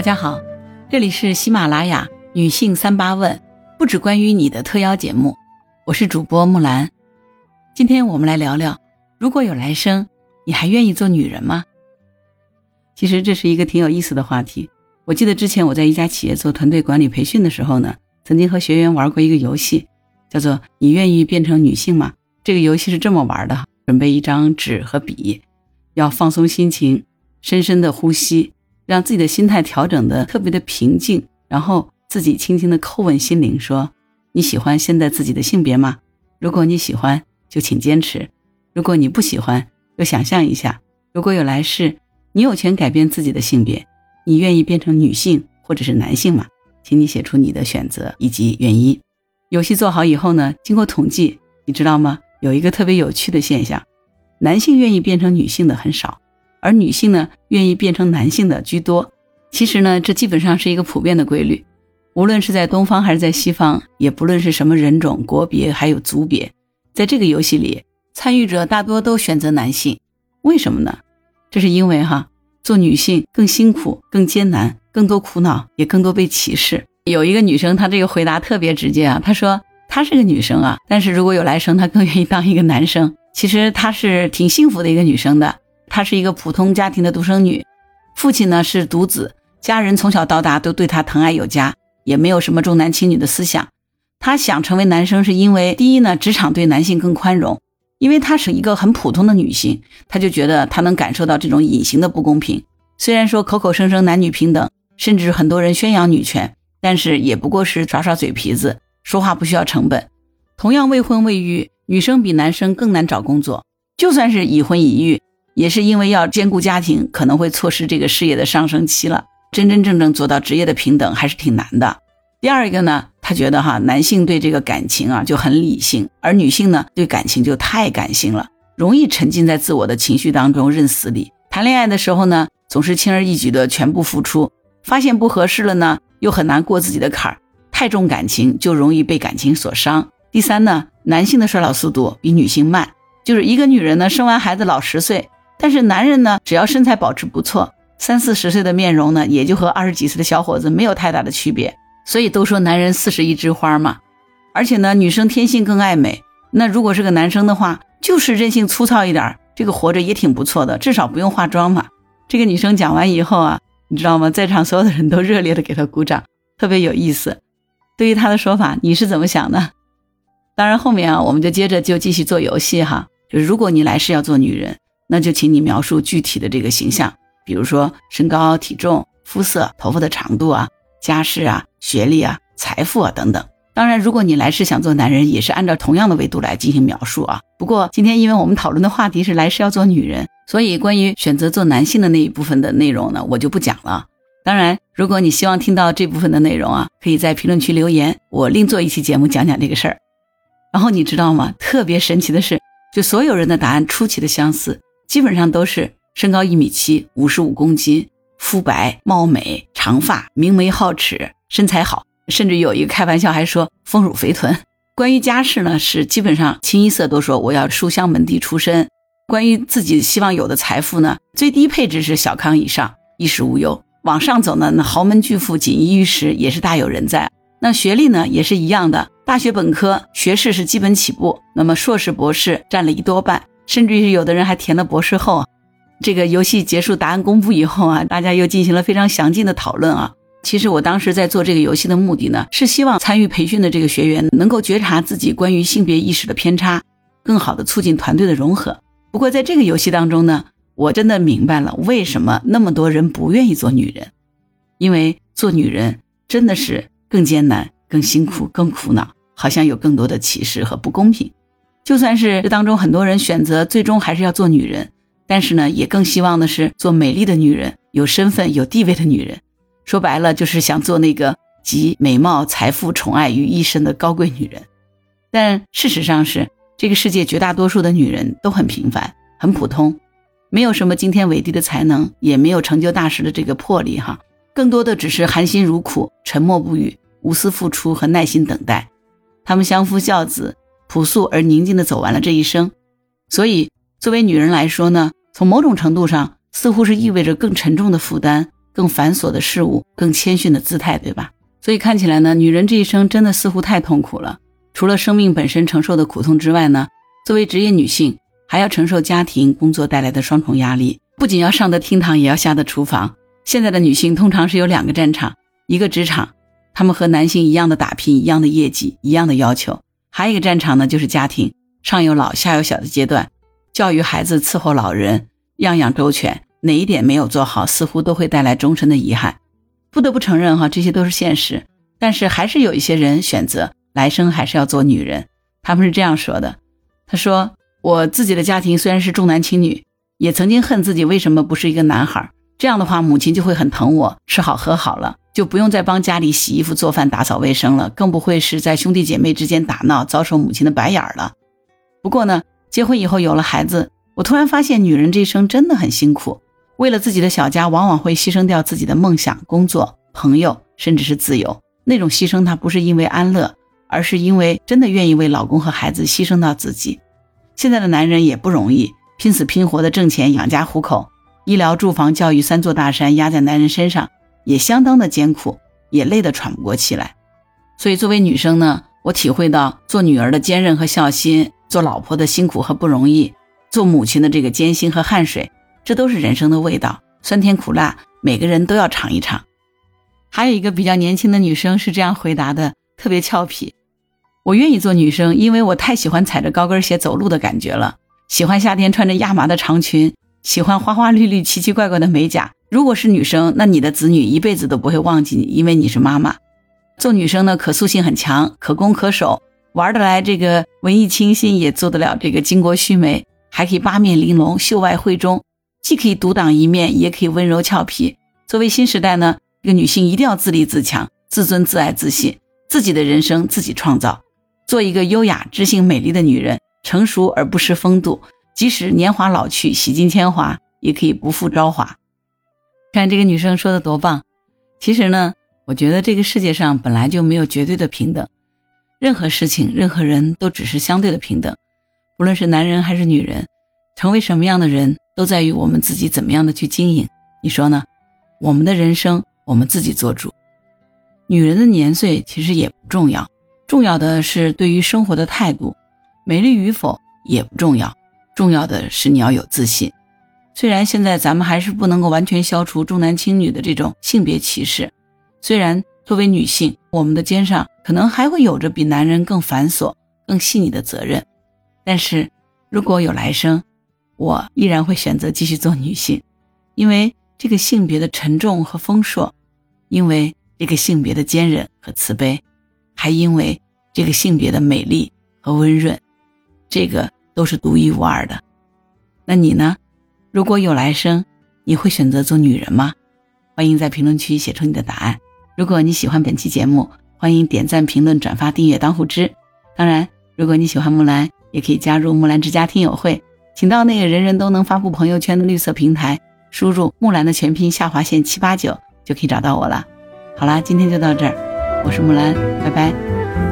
大家好，这里是喜马拉雅女性三八问，不只关于你的特邀节目，我是主播木兰。今天我们来聊聊，如果有来生，你还愿意做女人吗？其实这是一个挺有意思的话题。我记得之前我在一家企业做团队管理培训的时候呢，曾经和学员玩过一个游戏，叫做“你愿意变成女性吗？”这个游戏是这么玩的：准备一张纸和笔，要放松心情，深深的呼吸。让自己的心态调整的特别的平静，然后自己轻轻的叩问心灵，说：“你喜欢现在自己的性别吗？如果你喜欢，就请坚持；如果你不喜欢，就想象一下，如果有来世，你有权改变自己的性别，你愿意变成女性或者是男性吗？请你写出你的选择以及原因。”游戏做好以后呢，经过统计，你知道吗？有一个特别有趣的现象，男性愿意变成女性的很少。而女性呢，愿意变成男性的居多。其实呢，这基本上是一个普遍的规律，无论是在东方还是在西方，也不论是什么人种、国别还有族别，在这个游戏里，参与者大多都选择男性。为什么呢？这是因为哈，做女性更辛苦、更艰难、更多苦恼，也更多被歧视。有一个女生，她这个回答特别直接啊，她说她是个女生啊，但是如果有来生，她更愿意当一个男生。其实她是挺幸福的一个女生的。她是一个普通家庭的独生女，父亲呢是独子，家人从小到大都对她疼爱有加，也没有什么重男轻女的思想。她想成为男生，是因为第一呢，职场对男性更宽容，因为她是一个很普通的女性，她就觉得她能感受到这种隐形的不公平。虽然说口口声声男女平等，甚至很多人宣扬女权，但是也不过是耍耍嘴皮子，说话不需要成本。同样未婚未育，女生比男生更难找工作，就算是已婚已育。也是因为要兼顾家庭，可能会错失这个事业的上升期了。真真正正做到职业的平等还是挺难的。第二一个呢，他觉得哈，男性对这个感情啊就很理性，而女性呢对感情就太感性了，容易沉浸在自我的情绪当中认死理。谈恋爱的时候呢，总是轻而易举的全部付出，发现不合适了呢，又很难过自己的坎儿。太重感情就容易被感情所伤。第三呢，男性的衰老速度比女性慢，就是一个女人呢生完孩子老十岁。但是男人呢，只要身材保持不错，三四十岁的面容呢，也就和二十几岁的小伙子没有太大的区别。所以都说男人四十一枝花嘛。而且呢，女生天性更爱美，那如果是个男生的话，就是任性粗糙一点，这个活着也挺不错的，至少不用化妆嘛。这个女生讲完以后啊，你知道吗？在场所有的人都热烈的给她鼓掌，特别有意思。对于她的说法，你是怎么想的？当然后面啊，我们就接着就继续做游戏哈，就如果你来世要做女人。那就请你描述具体的这个形象，比如说身高、体重、肤色、头发的长度啊、家世啊、学历啊、财富啊等等。当然，如果你来世想做男人，也是按照同样的维度来进行描述啊。不过今天因为我们讨论的话题是来世要做女人，所以关于选择做男性的那一部分的内容呢，我就不讲了。当然，如果你希望听到这部分的内容啊，可以在评论区留言，我另做一期节目讲讲这个事儿。然后你知道吗？特别神奇的是，就所有人的答案出奇的相似。基本上都是身高一米七，五十五公斤，肤白貌美，长发，明眉皓齿，身材好，甚至有一个开玩笑还说丰乳肥臀。关于家世呢，是基本上清一色都说我要书香门第出身。关于自己希望有的财富呢，最低配置是小康以上，衣食无忧。往上走呢，那豪门巨富锦衣玉食也是大有人在。那学历呢，也是一样的，大学本科学士是基本起步，那么硕士博士占了一多半。甚至于有的人还填了博士后。这个游戏结束，答案公布以后啊，大家又进行了非常详尽的讨论啊。其实我当时在做这个游戏的目的呢，是希望参与培训的这个学员能够觉察自己关于性别意识的偏差，更好的促进团队的融合。不过在这个游戏当中呢，我真的明白了为什么那么多人不愿意做女人，因为做女人真的是更艰难、更辛苦、更苦恼，好像有更多的歧视和不公平。就算是这当中很多人选择最终还是要做女人，但是呢，也更希望的是做美丽的女人，有身份、有地位的女人。说白了，就是想做那个集美貌、财富、宠爱于一身的高贵女人。但事实上是，这个世界绝大多数的女人都很平凡、很普通，没有什么惊天伟地的才能，也没有成就大事的这个魄力。哈，更多的只是含辛茹苦、沉默不语、无私付出和耐心等待。她们相夫教子。朴素而宁静地走完了这一生，所以作为女人来说呢，从某种程度上似乎是意味着更沉重的负担、更繁琐的事物、更谦逊的姿态，对吧？所以看起来呢，女人这一生真的似乎太痛苦了。除了生命本身承受的苦痛之外呢，作为职业女性，还要承受家庭工作带来的双重压力，不仅要上得厅堂，也要下得厨房。现在的女性通常是有两个战场，一个职场，她们和男性一样的打拼，一样的业绩，一样的要求；还有一个战场呢，就是家庭，上有老下有小的阶段，教育孩子、伺候老人，样样周全，哪一点没有做好，似乎都会带来终身的遗憾。不得不承认哈，这些都是现实。但是还是有一些人选择来生还是要做女人。他们是这样说的：“他说我自己的家庭虽然是重男轻女，也曾经恨自己为什么不是一个男孩。这样的话，母亲就会很疼我，吃好喝好了，就不用再帮家里洗衣服、做饭、打扫卫生了，更不会是在兄弟姐妹之间打闹，遭受母亲的白眼了。不过呢，结婚以后有了孩子，我突然发现女人这一生真的很辛苦。”为了自己的小家，往往会牺牲掉自己的梦想、工作、朋友，甚至是自由。那种牺牲，她不是因为安乐，而是因为真的愿意为老公和孩子牺牲到自己。现在的男人也不容易，拼死拼活的挣钱养家糊口，医疗、住房、教育三座大山压在男人身上，也相当的艰苦，也累得喘不过气来。所以，作为女生呢，我体会到做女儿的坚韧和孝心，做老婆的辛苦和不容易，做母亲的这个艰辛和汗水。这都是人生的味道，酸甜苦辣，每个人都要尝一尝。还有一个比较年轻的女生是这样回答的，特别俏皮：“我愿意做女生，因为我太喜欢踩着高跟鞋走路的感觉了，喜欢夏天穿着亚麻的长裙，喜欢花花绿绿、奇奇怪怪的美甲。如果是女生，那你的子女一辈子都不会忘记你，因为你是妈妈。做女生呢，可塑性很强，可攻可守，玩得来这个文艺清新，也做得了这个巾帼须眉，还可以八面玲珑，秀外慧中。”既可以独当一面，也可以温柔俏皮。作为新时代呢，这个女性一定要自立自强、自尊自爱自信，自己的人生自己创造，做一个优雅、知性、美丽的女人，成熟而不失风度。即使年华老去，洗尽铅华，也可以不负朝华。看这个女生说的多棒！其实呢，我觉得这个世界上本来就没有绝对的平等，任何事情、任何人都只是相对的平等，不论是男人还是女人，成为什么样的人。都在于我们自己怎么样的去经营，你说呢？我们的人生我们自己做主。女人的年岁其实也不重要，重要的是对于生活的态度。美丽与否也不重要，重要的是你要有自信。虽然现在咱们还是不能够完全消除重男轻女的这种性别歧视，虽然作为女性，我们的肩上可能还会有着比男人更繁琐、更细腻的责任，但是如果有来生。我依然会选择继续做女性，因为这个性别的沉重和丰硕，因为这个性别的坚韧和慈悲，还因为这个性别的美丽和温润，这个都是独一无二的。那你呢？如果有来生，你会选择做女人吗？欢迎在评论区写出你的答案。如果你喜欢本期节目，欢迎点赞、评论、转发、订阅当护知。当然，如果你喜欢木兰，也可以加入木兰之家听友会。请到那个人人都能发布朋友圈的绿色平台，输入木兰的全拼下划线七八九，就可以找到我了。好啦，今天就到这儿，我是木兰，拜拜。